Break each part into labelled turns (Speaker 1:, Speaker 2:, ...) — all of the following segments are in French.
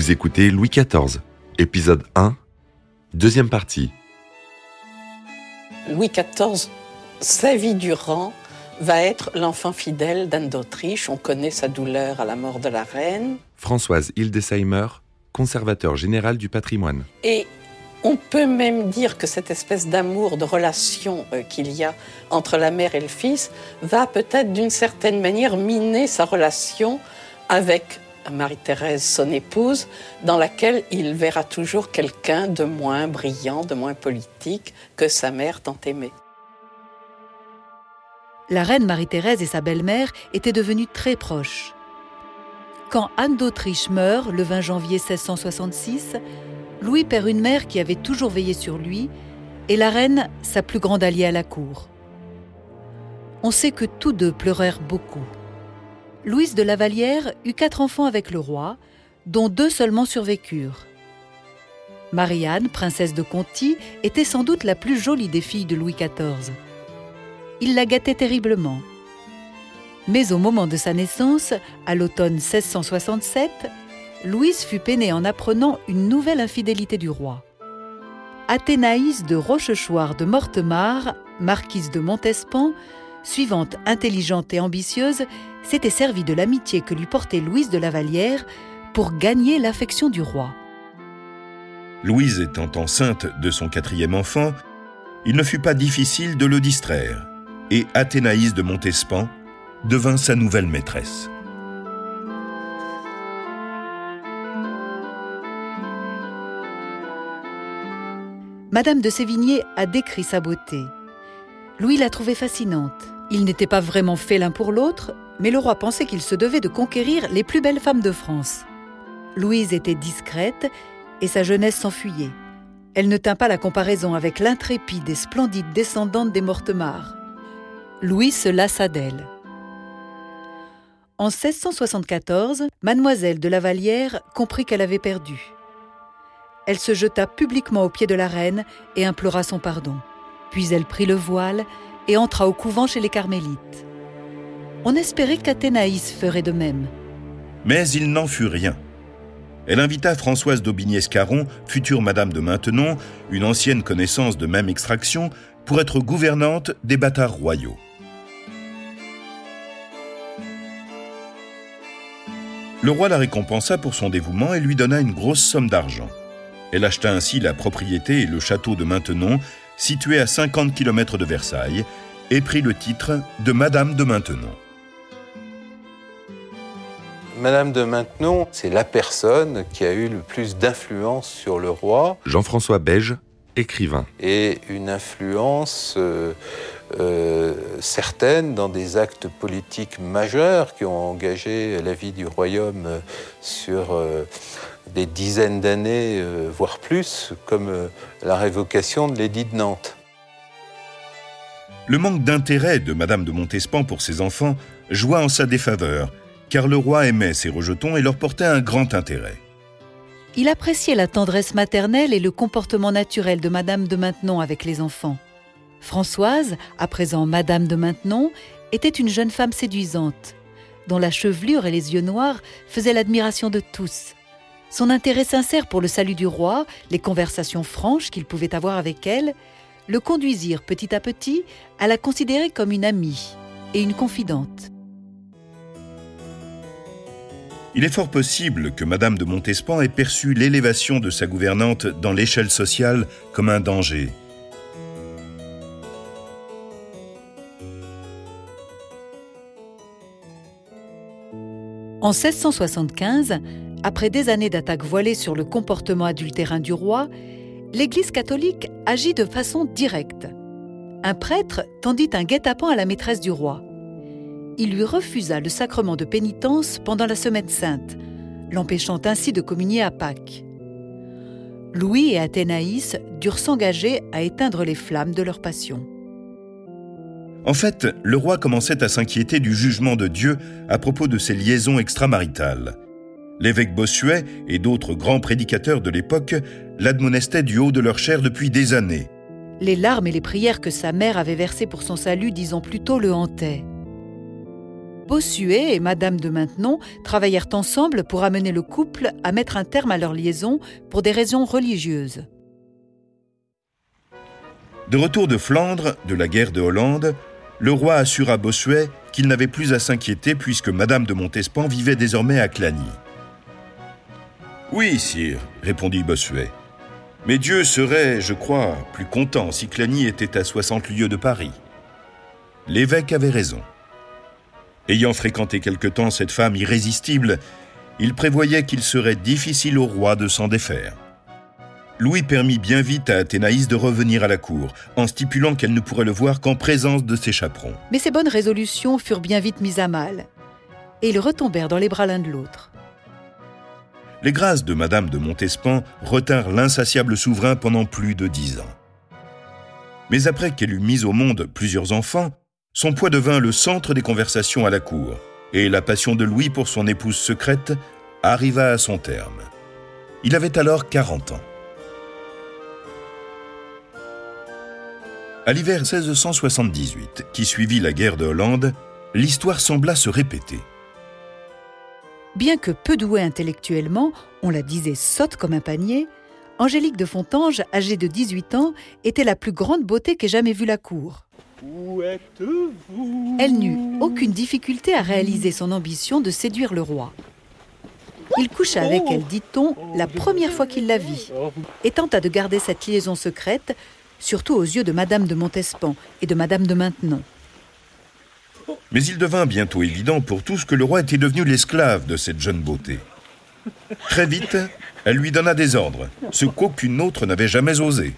Speaker 1: Vous écoutez Louis XIV, épisode 1, deuxième partie.
Speaker 2: Louis XIV, sa vie durant, va être l'enfant fidèle d'Anne d'Autriche. On connaît sa douleur à la mort de la reine.
Speaker 1: Françoise Hildesheimer, conservateur général du patrimoine.
Speaker 2: Et on peut même dire que cette espèce d'amour, de relation euh, qu'il y a entre la mère et le fils va peut-être d'une certaine manière miner sa relation avec Marie-Thérèse, son épouse, dans laquelle il verra toujours quelqu'un de moins brillant, de moins politique que sa mère tant aimée.
Speaker 3: La reine Marie-Thérèse et sa belle-mère étaient devenues très proches. Quand Anne d'Autriche meurt le 20 janvier 1666, Louis perd une mère qui avait toujours veillé sur lui et la reine sa plus grande alliée à la cour. On sait que tous deux pleurèrent beaucoup. Louise de la Vallière eut quatre enfants avec le roi, dont deux seulement survécurent. Marianne, princesse de Conti, était sans doute la plus jolie des filles de Louis XIV. Il la gâtait terriblement. Mais au moment de sa naissance, à l'automne 1667, Louise fut peinée en apprenant une nouvelle infidélité du roi. Athénaïs de Rochechouart de Mortemart, marquise de Montespan, suivante intelligente et ambitieuse, s'était servie de l'amitié que lui portait Louise de la Vallière pour gagner l'affection du roi.
Speaker 4: Louise étant enceinte de son quatrième enfant, il ne fut pas difficile de le distraire, et Athénaïs de Montespan devint sa nouvelle maîtresse.
Speaker 3: Madame de Sévigné a décrit sa beauté. Louis la trouvait fascinante. Ils n'étaient pas vraiment faits l'un pour l'autre, mais le roi pensait qu'il se devait de conquérir les plus belles femmes de France. Louise était discrète et sa jeunesse s'enfuyait. Elle ne tint pas la comparaison avec l'intrépide et splendide descendante des Mortemart. Louis se lassa d'elle. En 1674, mademoiselle de la Vallière comprit qu'elle avait perdu. Elle se jeta publiquement aux pieds de la reine et implora son pardon. Puis elle prit le voile et entra au couvent chez les carmélites. On espérait qu'Athénaïs ferait de même.
Speaker 4: Mais il n'en fut rien. Elle invita Françoise d'Aubigné-Scarron, future Madame de Maintenon, une ancienne connaissance de même extraction, pour être gouvernante des bâtards royaux. Le roi la récompensa pour son dévouement et lui donna une grosse somme d'argent. Elle acheta ainsi la propriété et le château de Maintenon situé à 50 km de Versailles, et prit le titre de Madame de Maintenon.
Speaker 5: Madame de Maintenon, c'est la personne qui a eu le plus d'influence sur le roi.
Speaker 1: Jean-François Beige, écrivain.
Speaker 5: Et une influence euh, euh, certaine dans des actes politiques majeurs qui ont engagé la vie du royaume sur euh, des dizaines d'années, euh, voire plus, comme euh, la révocation de l'édit de Nantes.
Speaker 4: Le manque d'intérêt de Madame de Montespan pour ses enfants joua en sa défaveur, car le roi aimait ses rejetons et leur portait un grand intérêt.
Speaker 3: Il appréciait la tendresse maternelle et le comportement naturel de Madame de Maintenon avec les enfants. Françoise, à présent Madame de Maintenon, était une jeune femme séduisante, dont la chevelure et les yeux noirs faisaient l'admiration de tous. Son intérêt sincère pour le salut du roi, les conversations franches qu'il pouvait avoir avec elle, le conduisirent petit à petit à la considérer comme une amie et une confidente.
Speaker 4: Il est fort possible que Madame de Montespan ait perçu l'élévation de sa gouvernante dans l'échelle sociale comme un danger.
Speaker 3: En 1675, après des années d'attaques voilées sur le comportement adultérin du roi, l'Église catholique agit de façon directe. Un prêtre tendit un guet-apens à la maîtresse du roi. Il lui refusa le sacrement de pénitence pendant la Semaine sainte, l'empêchant ainsi de communier à Pâques. Louis et Athénaïs durent s'engager à éteindre les flammes de leur passion.
Speaker 4: En fait, le roi commençait à s'inquiéter du jugement de Dieu à propos de ses liaisons extramaritales. L'évêque Bossuet et d'autres grands prédicateurs de l'époque l'admonestaient du haut de leur chair depuis des années.
Speaker 3: Les larmes et les prières que sa mère avait versées pour son salut dix ans plus tôt le hantaient. Bossuet et Madame de Maintenon travaillèrent ensemble pour amener le couple à mettre un terme à leur liaison pour des raisons religieuses.
Speaker 4: De retour de Flandre, de la guerre de Hollande, le roi assura Bossuet qu'il n'avait plus à s'inquiéter puisque Madame de Montespan vivait désormais à Clagny. Oui, sire, répondit Bossuet. Mais Dieu serait, je crois, plus content si Clagny était à 60 lieues de Paris. L'évêque avait raison. Ayant fréquenté quelque temps cette femme irrésistible, il prévoyait qu'il serait difficile au roi de s'en défaire. Louis permit bien vite à Athénaïs de revenir à la cour, en stipulant qu'elle ne pourrait le voir qu'en présence de ses chaperons.
Speaker 3: Mais ces bonnes résolutions furent bien vite mises à mal, et ils retombèrent dans les bras l'un de l'autre.
Speaker 4: Les grâces de Madame de Montespan retinrent l'insatiable souverain pendant plus de dix ans. Mais après qu'elle eut mis au monde plusieurs enfants, son poids devint le centre des conversations à la cour, et la passion de Louis pour son épouse secrète arriva à son terme. Il avait alors 40 ans. À l'hiver 1678, qui suivit la guerre de Hollande, l'histoire sembla se répéter.
Speaker 3: Bien que peu douée intellectuellement, on la disait sotte comme un panier, Angélique de Fontanges, âgée de 18 ans, était la plus grande beauté qu'ait jamais vue la cour.
Speaker 6: Où êtes-vous?
Speaker 3: Elle n'eut aucune difficulté à réaliser son ambition de séduire le roi. Il coucha avec elle, dit-on, la première fois qu'il la vit, et tenta de garder cette liaison secrète surtout aux yeux de Madame de Montespan et de Madame de Maintenon.
Speaker 4: Mais il devint bientôt évident pour tous que le roi était devenu l'esclave de cette jeune beauté. Très vite, elle lui donna des ordres, ce qu'aucune autre n'avait jamais osé.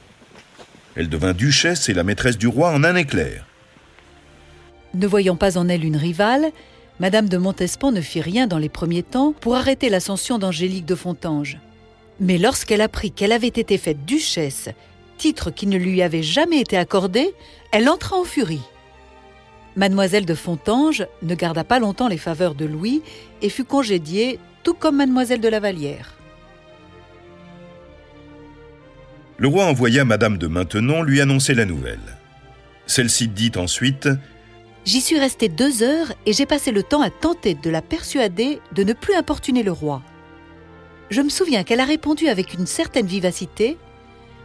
Speaker 4: Elle devint duchesse et la maîtresse du roi en un éclair.
Speaker 3: Ne voyant pas en elle une rivale, Madame de Montespan ne fit rien dans les premiers temps pour arrêter l'ascension d'Angélique de Fontanges. Mais lorsqu'elle apprit qu'elle avait été faite duchesse titre qui ne lui avait jamais été accordé, elle entra en furie. Mademoiselle de Fontanges ne garda pas longtemps les faveurs de Louis et fut congédiée, tout comme Mademoiselle de la
Speaker 4: Le roi envoya Madame de Maintenon lui annoncer la nouvelle. Celle-ci dit ensuite
Speaker 3: J'y suis restée deux heures et j'ai passé le temps à tenter de la persuader de ne plus importuner le roi. Je me souviens qu'elle a répondu avec une certaine vivacité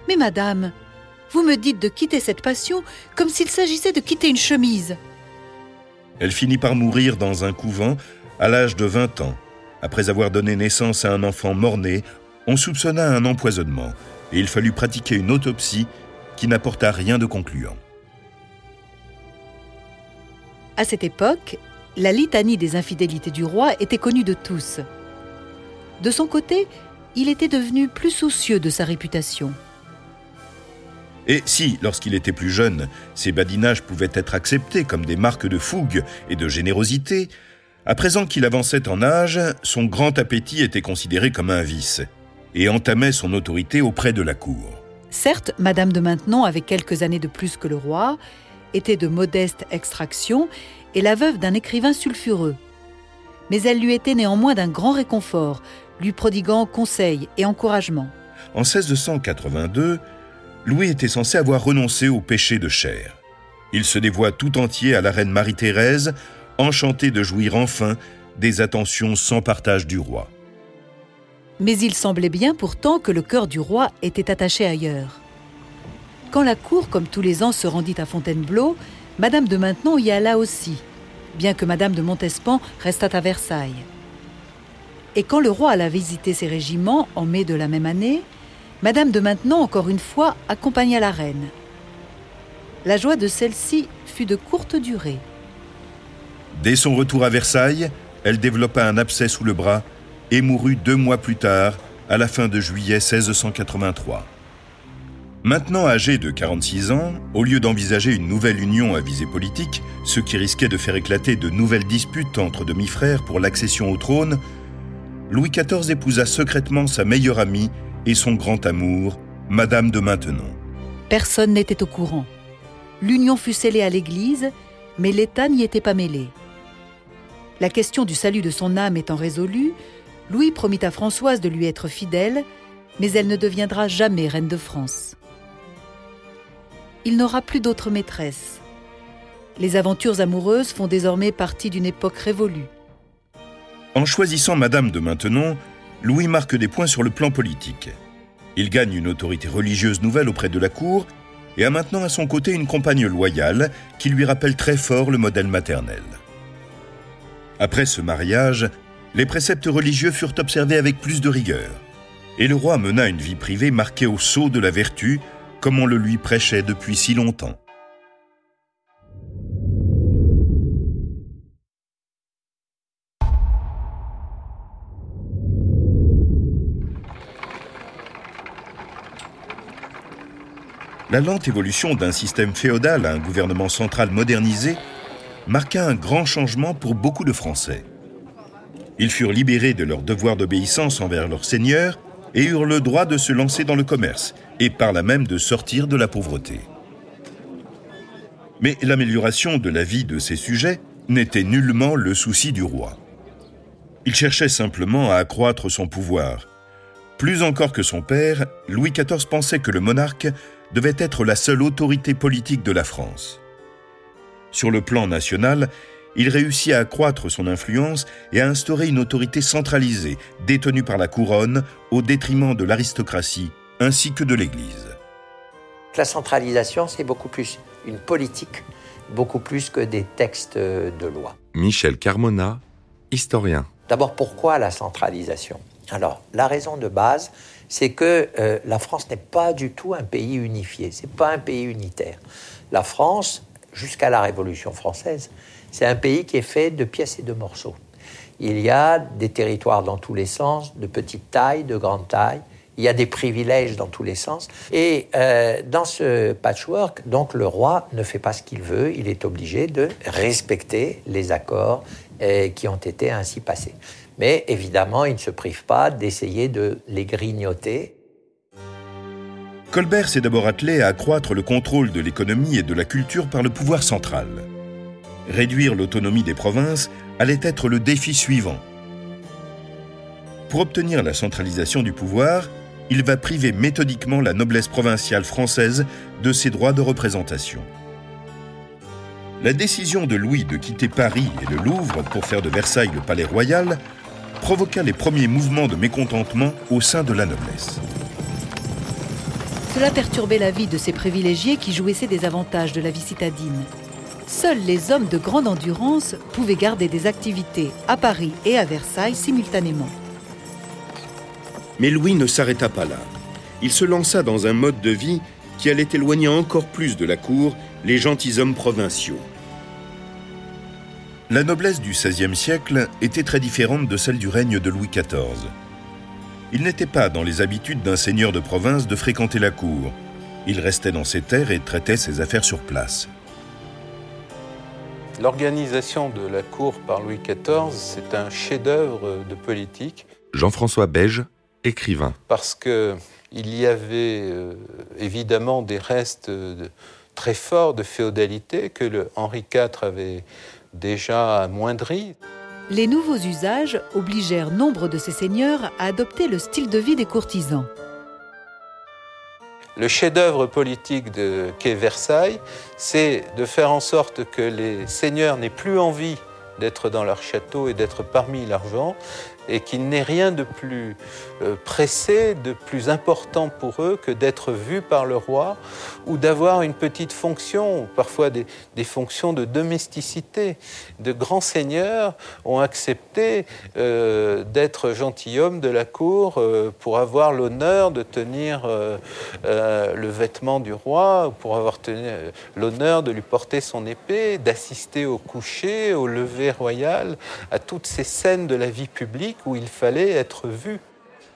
Speaker 3: mais madame, vous me dites de quitter cette passion comme s'il s'agissait de quitter une chemise.
Speaker 4: Elle finit par mourir dans un couvent à l'âge de 20 ans. Après avoir donné naissance à un enfant mort-né, on soupçonna un empoisonnement et il fallut pratiquer une autopsie qui n'apporta rien de concluant.
Speaker 3: À cette époque, la litanie des infidélités du roi était connue de tous. De son côté, il était devenu plus soucieux de sa réputation.
Speaker 4: Et si, lorsqu'il était plus jeune, ces badinages pouvaient être acceptés comme des marques de fougue et de générosité, à présent qu'il avançait en âge, son grand appétit était considéré comme un vice et entamait son autorité auprès de la cour.
Speaker 3: Certes, Madame de Maintenon, avec quelques années de plus que le roi, était de modeste extraction et la veuve d'un écrivain sulfureux. Mais elle lui était néanmoins d'un grand réconfort, lui prodiguant conseils et encouragements.
Speaker 4: En 1682, Louis était censé avoir renoncé au péché de chair. Il se dévoie tout entier à la reine Marie-Thérèse, enchantée de jouir enfin des attentions sans partage du roi.
Speaker 3: Mais il semblait bien pourtant que le cœur du roi était attaché ailleurs. Quand la cour, comme tous les ans, se rendit à Fontainebleau, Madame de Maintenon y alla aussi, bien que Madame de Montespan restât à Versailles. Et quand le roi alla visiter ses régiments en mai de la même année, Madame de Maintenon, encore une fois, accompagna la reine. La joie de celle-ci fut de courte durée.
Speaker 4: Dès son retour à Versailles, elle développa un abcès sous le bras et mourut deux mois plus tard, à la fin de juillet 1683. Maintenant âgée de 46 ans, au lieu d'envisager une nouvelle union à visée politique, ce qui risquait de faire éclater de nouvelles disputes entre demi-frères pour l'accession au trône, Louis XIV épousa secrètement sa meilleure amie et son grand amour, Madame de Maintenon.
Speaker 3: Personne n'était au courant. L'union fut scellée à l'Église, mais l'État n'y était pas mêlé. La question du salut de son âme étant résolue, Louis promit à Françoise de lui être fidèle, mais elle ne deviendra jamais reine de France. Il n'aura plus d'autre maîtresse. Les aventures amoureuses font désormais partie d'une époque révolue.
Speaker 4: En choisissant Madame de Maintenon, Louis marque des points sur le plan politique. Il gagne une autorité religieuse nouvelle auprès de la cour et a maintenant à son côté une compagne loyale qui lui rappelle très fort le modèle maternel. Après ce mariage, les préceptes religieux furent observés avec plus de rigueur, et le roi mena une vie privée marquée au sceau de la vertu, comme on le lui prêchait depuis si longtemps. La lente évolution d'un système féodal à un gouvernement central modernisé marqua un grand changement pour beaucoup de Français. Ils furent libérés de leur devoir d'obéissance envers leurs seigneurs et eurent le droit de se lancer dans le commerce et par là même de sortir de la pauvreté. Mais l'amélioration de la vie de ces sujets n'était nullement le souci du roi. Il cherchait simplement à accroître son pouvoir. Plus encore que son père, Louis XIV pensait que le monarque devait être la seule autorité politique de la France. Sur le plan national, il réussit à accroître son influence et à instaurer une autorité centralisée, détenue par la couronne, au détriment de l'aristocratie ainsi que de l'Église.
Speaker 7: La centralisation, c'est beaucoup plus une politique, beaucoup plus que des textes de loi.
Speaker 1: Michel Carmona, historien.
Speaker 7: D'abord, pourquoi la centralisation? Alors, la raison de base, c'est que euh, la France n'est pas du tout un pays unifié, c'est pas un pays unitaire. La France, jusqu'à la Révolution française, c'est un pays qui est fait de pièces et de morceaux. Il y a des territoires dans tous les sens, de petite taille, de grande taille. Il y a des privilèges dans tous les sens. Et euh, dans ce patchwork, donc le roi ne fait pas ce qu'il veut. Il est obligé de respecter les accords euh, qui ont été ainsi passés. Mais évidemment, il ne se prive pas d'essayer de les grignoter.
Speaker 4: Colbert s'est d'abord attelé à accroître le contrôle de l'économie et de la culture par le pouvoir central. Réduire l'autonomie des provinces allait être le défi suivant. Pour obtenir la centralisation du pouvoir, il va priver méthodiquement la noblesse provinciale française de ses droits de représentation. La décision de Louis de quitter Paris et le Louvre pour faire de Versailles le palais royal provoqua les premiers mouvements de mécontentement au sein de la noblesse.
Speaker 3: Cela perturbait la vie de ces privilégiés qui jouissaient des avantages de la vie citadine. Seuls les hommes de grande endurance pouvaient garder des activités à Paris et à Versailles simultanément.
Speaker 4: Mais Louis ne s'arrêta pas là. Il se lança dans un mode de vie qui allait éloigner encore plus de la cour les gentilshommes provinciaux. La noblesse du XVIe siècle était très différente de celle du règne de Louis XIV. Il n'était pas dans les habitudes d'un seigneur de province de fréquenter la cour. Il restait dans ses terres et traitait ses affaires sur place.
Speaker 5: L'organisation de la cour par Louis XIV, c'est un chef-d'œuvre de politique.
Speaker 1: Jean-François Beige, écrivain.
Speaker 5: Parce que il y avait euh, évidemment des restes de, très forts de féodalité que le Henri IV avait déjà amoindri.
Speaker 3: Les nouveaux usages obligèrent nombre de ces seigneurs à adopter le style de vie des courtisans.
Speaker 5: Le chef-d'œuvre politique de qu'est Versailles, c'est de faire en sorte que les seigneurs n'aient plus envie d'être dans leur château et d'être parmi l'argent, et qu'il n'est rien de plus euh, pressé, de plus important pour eux que d'être vus par le roi ou d'avoir une petite fonction, parfois des, fonctions de domesticité. De grands seigneurs ont accepté euh, d'être gentilshommes de la cour euh, pour avoir l'honneur de tenir le vêtement du roi, pour avoir l'honneur de lui porter son épée, d'assister au coucher, au lever royal, à toutes ces scènes de la vie publique où il fallait être vu.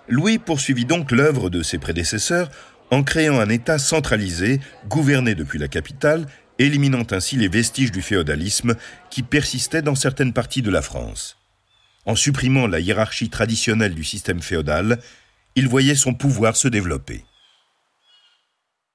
Speaker 4: Louis poursuivit donc l'œuvre de ses prédécesseurs en créant un État centralisé, gouverné depuis la capitale, éliminant ainsi les vestiges du féodalisme qui persistaient dans certaines parties de la France. En supprimant la hiérarchie traditionnelle du système féodal, il voyait son pouvoir se développer.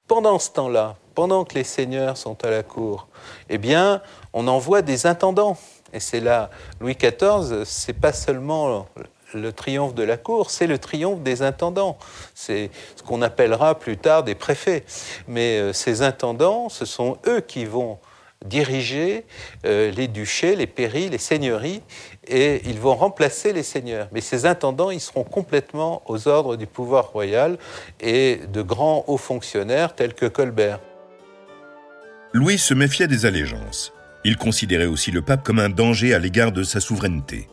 Speaker 5: Pendant ce temps-là, pendant que les seigneurs sont à la cour, eh bien, on envoie des intendants. Et c'est là, Louis XIV, c'est pas seulement le triomphe de la cour, c'est le triomphe des intendants. C'est ce qu'on appellera plus tard des préfets. Mais euh, ces intendants, ce sont eux qui vont diriger euh, les duchés, les pairies, les seigneuries, et ils vont remplacer les seigneurs. Mais ces intendants, ils seront complètement aux ordres du pouvoir royal et de grands hauts fonctionnaires tels que Colbert.
Speaker 4: Louis se méfiait des allégeances. Il considérait aussi le pape comme un danger à l'égard de sa souveraineté.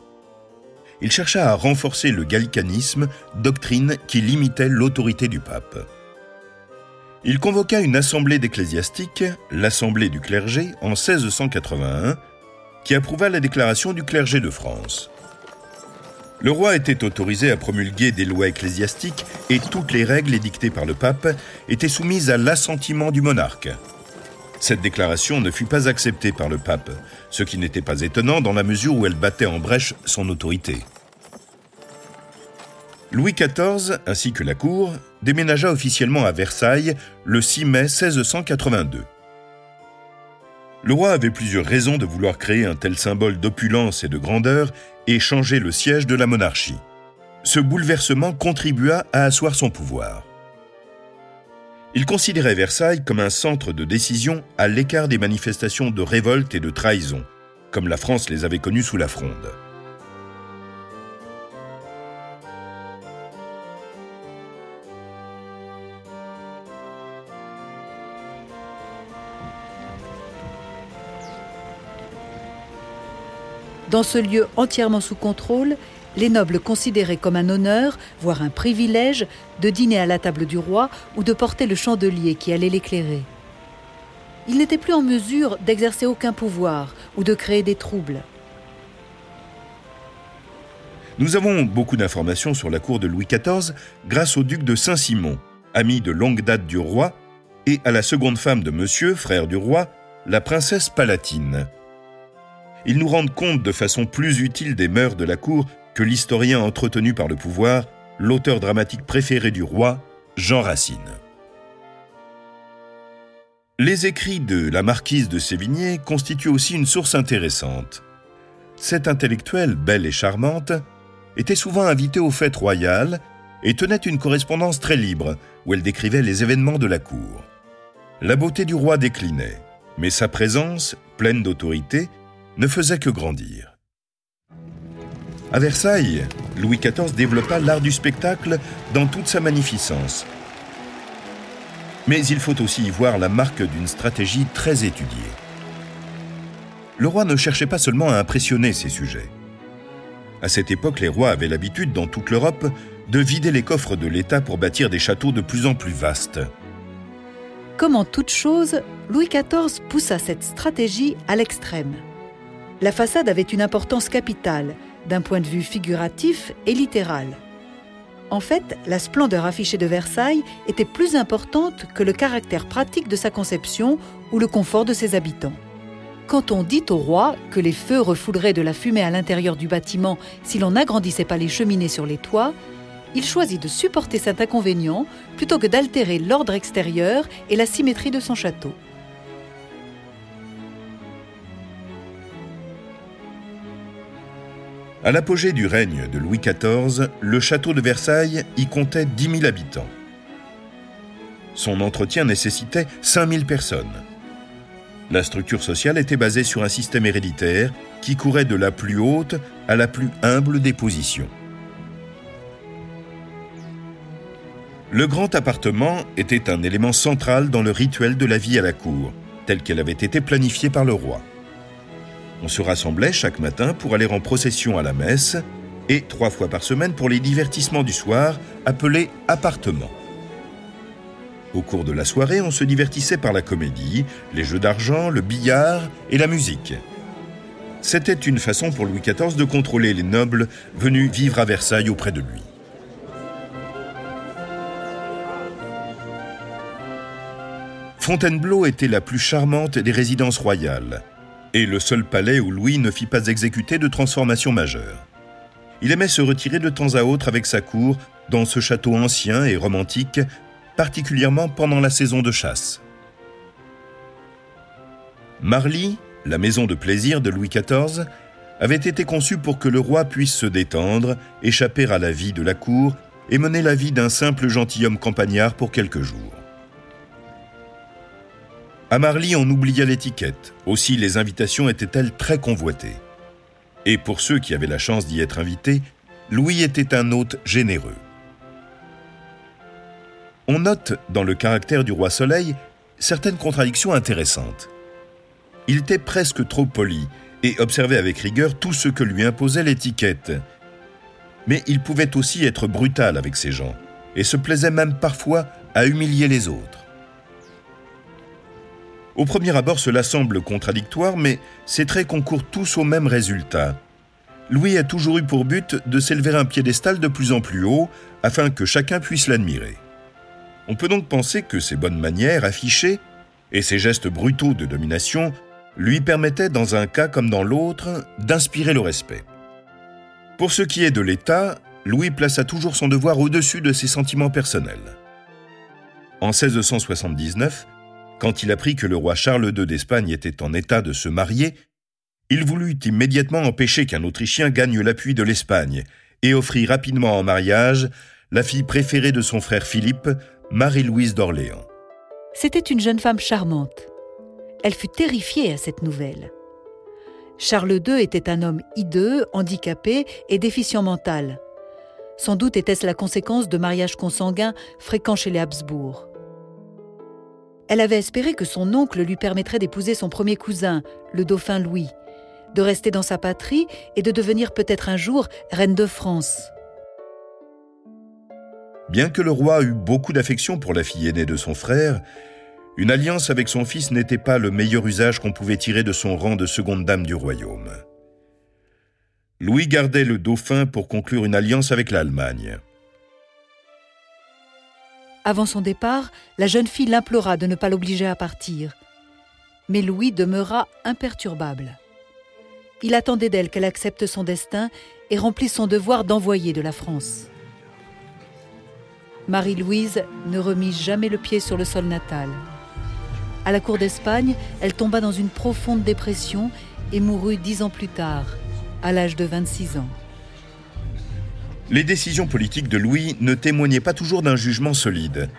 Speaker 4: Il chercha à renforcer le gallicanisme, doctrine qui limitait l'autorité du pape. Il convoqua une assemblée d'ecclésiastiques, l'Assemblée du clergé, en 1681, qui approuva la déclaration du clergé de France. Le roi était autorisé à promulguer des lois ecclésiastiques et toutes les règles édictées par le pape étaient soumises à l'assentiment du monarque. Cette déclaration ne fut pas acceptée par le pape, ce qui n'était pas étonnant dans la mesure où elle battait en brèche son autorité. Louis XIV, ainsi que la cour, déménagea officiellement à Versailles le 6 mai 1682. Le roi avait plusieurs raisons de vouloir créer un tel symbole d'opulence et de grandeur et changer le siège de la monarchie. Ce bouleversement contribua à asseoir son pouvoir. Il considérait Versailles comme un centre de décision à l'écart des manifestations de révolte et de trahison, comme la France les avait connues sous la Fronde.
Speaker 3: Dans ce lieu entièrement sous contrôle, les nobles considéraient comme un honneur, voire un privilège, de dîner à la table du roi ou de porter le chandelier qui allait l'éclairer. Ils n'étaient plus en mesure d'exercer aucun pouvoir ou de créer des troubles.
Speaker 4: Nous avons beaucoup d'informations sur la cour de Louis XIV grâce au duc de Saint-Simon, ami de longue date du roi, et à la seconde femme de monsieur, frère du roi, la princesse Palatine ils nous rendent compte de façon plus utile des mœurs de la cour que l'historien entretenu par le pouvoir, l'auteur dramatique préféré du roi, Jean Racine. Les écrits de la marquise de Sévigné constituent aussi une source intéressante. Cette intellectuelle, belle et charmante, était souvent invitée aux fêtes royales et tenait une correspondance très libre où elle décrivait les événements de la cour. La beauté du roi déclinait, mais sa présence, pleine d'autorité, ne faisait que grandir. À Versailles, Louis XIV développa l'art du spectacle dans toute sa magnificence. Mais il faut aussi y voir la marque d'une stratégie très étudiée. Le roi ne cherchait pas seulement à impressionner ses sujets. À cette époque, les rois avaient l'habitude, dans toute l'Europe, de vider les coffres de l'État pour bâtir des châteaux de plus en plus vastes.
Speaker 3: Comme en toute chose, Louis XIV poussa cette stratégie à l'extrême la façade avait une importance capitale, d'un point de vue figuratif et littéral. En fait, la splendeur affichée de Versailles était plus importante que le caractère pratique de sa conception ou le confort de ses habitants. Quand on dit au roi que les feux refouleraient de la fumée à l'intérieur du bâtiment si l'on n'agrandissait pas les cheminées sur les toits, il choisit de supporter cet inconvénient plutôt que d'altérer l'ordre extérieur et la symétrie de son château.
Speaker 4: À l'apogée du règne de Louis XIV, le château de Versailles y comptait 10 000 habitants. Son entretien nécessitait 5 000 personnes. La structure sociale était basée sur un système héréditaire qui courait de la plus haute à la plus humble des positions. Le grand appartement était un élément central dans le rituel de la vie à la cour, tel qu'elle avait été planifiée par le roi. On se rassemblait chaque matin pour aller en procession à la messe et trois fois par semaine pour les divertissements du soir appelés appartements. Au cours de la soirée, on se divertissait par la comédie, les jeux d'argent, le billard et la musique. C'était une façon pour Louis XIV de contrôler les nobles venus vivre à Versailles auprès de lui. Fontainebleau était la plus charmante des résidences royales et le seul palais où Louis ne fit pas exécuter de transformation majeure. Il aimait se retirer de temps à autre avec sa cour dans ce château ancien et romantique, particulièrement pendant la saison de chasse. Marly, la maison de plaisir de Louis XIV, avait été conçue pour que le roi puisse se détendre, échapper à la vie de la cour et mener la vie d'un simple gentilhomme campagnard pour quelques jours. À Marly, on oublia l'étiquette. Aussi, les invitations étaient-elles très convoitées. Et pour ceux qui avaient la chance d'y être invités, Louis était un hôte généreux. On note dans le caractère du roi Soleil certaines contradictions intéressantes. Il était presque trop poli et observait avec rigueur tout ce que lui imposait l'étiquette. Mais il pouvait aussi être brutal avec ses gens et se plaisait même parfois à humilier les autres. Au premier abord, cela semble contradictoire, mais ces traits concourent tous au même résultat. Louis a toujours eu pour but de s'élever un piédestal de plus en plus haut afin que chacun puisse l'admirer. On peut donc penser que ses bonnes manières affichées et ses gestes brutaux de domination lui permettaient, dans un cas comme dans l'autre, d'inspirer le respect. Pour ce qui est de l'État, Louis plaça toujours son devoir au-dessus de ses sentiments personnels. En 1679, quand il apprit que le roi Charles II d'Espagne était en état de se marier, il voulut immédiatement empêcher qu'un Autrichien gagne l'appui de l'Espagne et offrit rapidement en mariage la fille préférée de son frère Philippe, Marie-Louise d'Orléans.
Speaker 3: C'était une jeune femme charmante. Elle fut terrifiée à cette nouvelle. Charles II était un homme hideux, handicapé et déficient mental. Sans doute était-ce la conséquence de mariages consanguins fréquents chez les Habsbourg. Elle avait espéré que son oncle lui permettrait d'épouser son premier cousin, le dauphin Louis, de rester dans sa patrie et de devenir peut-être un jour reine de France.
Speaker 4: Bien que le roi eût beaucoup d'affection pour la fille aînée de son frère, une alliance avec son fils n'était pas le meilleur usage qu'on pouvait tirer de son rang de seconde dame du royaume. Louis gardait le dauphin pour conclure une alliance avec l'Allemagne.
Speaker 3: Avant son départ, la jeune fille l'implora de ne pas l'obliger à partir. Mais Louis demeura imperturbable. Il attendait d'elle qu'elle accepte son destin et remplisse son devoir d'envoyer de la France. Marie-Louise ne remit jamais le pied sur le sol natal. À la cour d'Espagne, elle tomba dans une profonde dépression et mourut dix ans plus tard, à l'âge de 26 ans.
Speaker 4: Les décisions politiques de Louis ne témoignaient pas toujours d'un jugement solide,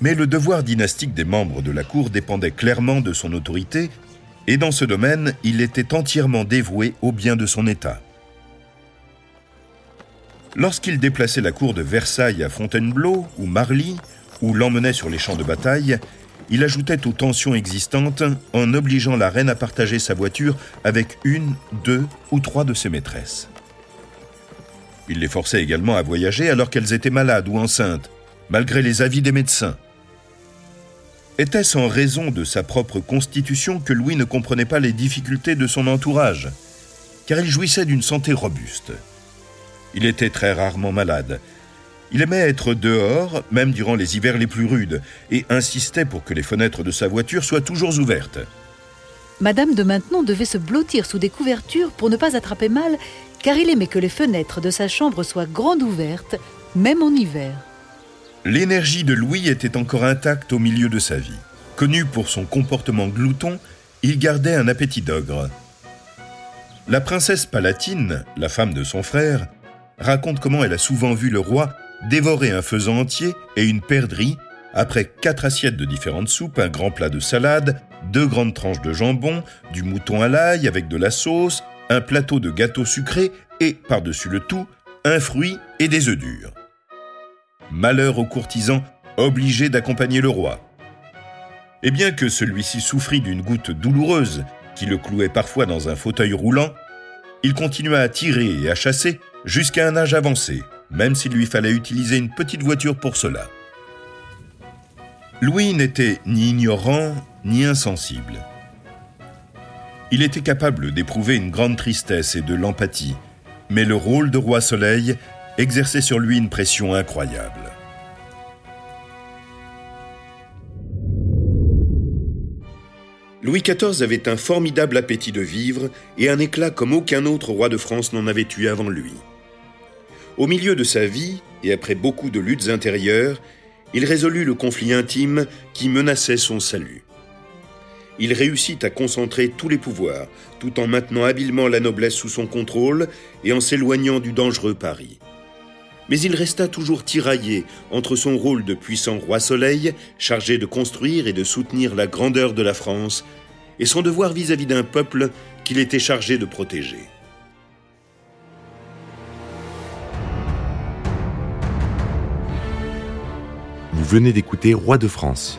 Speaker 4: mais le devoir dynastique des membres de la cour dépendait clairement de son autorité, et dans ce domaine, il était entièrement dévoué au bien de son État. Lorsqu'il déplaçait la cour de Versailles à Fontainebleau ou Marly, ou l'emmenait sur les champs de bataille, il ajoutait aux tensions existantes en obligeant la reine à partager sa voiture avec une, deux ou trois de ses maîtresses. Il les forçait également à voyager alors qu'elles étaient malades ou enceintes, malgré les avis des médecins. Était-ce en raison de sa propre constitution que Louis ne comprenait pas les difficultés de son entourage? Car il jouissait d'une santé robuste. Il était très rarement malade. Il aimait être dehors, même durant les hivers les plus rudes, et insistait pour que les fenêtres de sa voiture soient toujours ouvertes.
Speaker 3: Madame de Maintenon devait se blottir sous des couvertures pour ne pas attraper mal, car il aimait que les fenêtres de sa chambre soient grandes ouvertes, même en hiver.
Speaker 4: L'énergie de Louis était encore intacte au milieu de sa vie. Connu pour son comportement glouton, il gardait un appétit d'ogre. La princesse palatine, la femme de son frère, raconte comment elle a souvent vu le roi dévorer un faisan entier et une perdrix après quatre assiettes de différentes soupes, un grand plat de salade, deux grandes tranches de jambon, du mouton à l'ail avec de la sauce, un plateau de gâteau sucré et, par-dessus le tout, un fruit et des œufs durs. Malheur aux courtisans obligés d'accompagner le roi. Et bien que celui-ci souffrit d'une goutte douloureuse qui le clouait parfois dans un fauteuil roulant, il continua à tirer et à chasser jusqu'à un âge avancé, même s'il lui fallait utiliser une petite voiture pour cela. Louis n'était ni ignorant ni insensible. Il était capable d'éprouver une grande tristesse et de l'empathie, mais le rôle de roi soleil exerçait sur lui une pression incroyable. Louis XIV avait un formidable appétit de vivre et un éclat comme aucun autre roi de France n'en avait eu avant lui. Au milieu de sa vie, et après beaucoup de luttes intérieures, il résolut le conflit intime qui menaçait son salut. Il réussit à concentrer tous les pouvoirs, tout en maintenant habilement la noblesse sous son contrôle et en s'éloignant du dangereux Paris. Mais il resta toujours tiraillé entre son rôle de puissant roi soleil, chargé de construire et de soutenir la grandeur de la France, et son devoir vis-à-vis d'un peuple qu'il était chargé de protéger.
Speaker 1: Vous venez d'écouter Roi de France.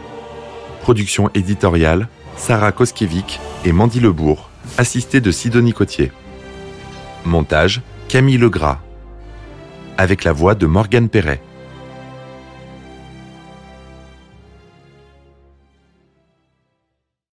Speaker 1: Production éditoriale Sarah Koskiewicz et Mandy Lebourg, assistée de Sidonie Cotier. Montage Camille Legras. Avec la voix de Morgane Perret.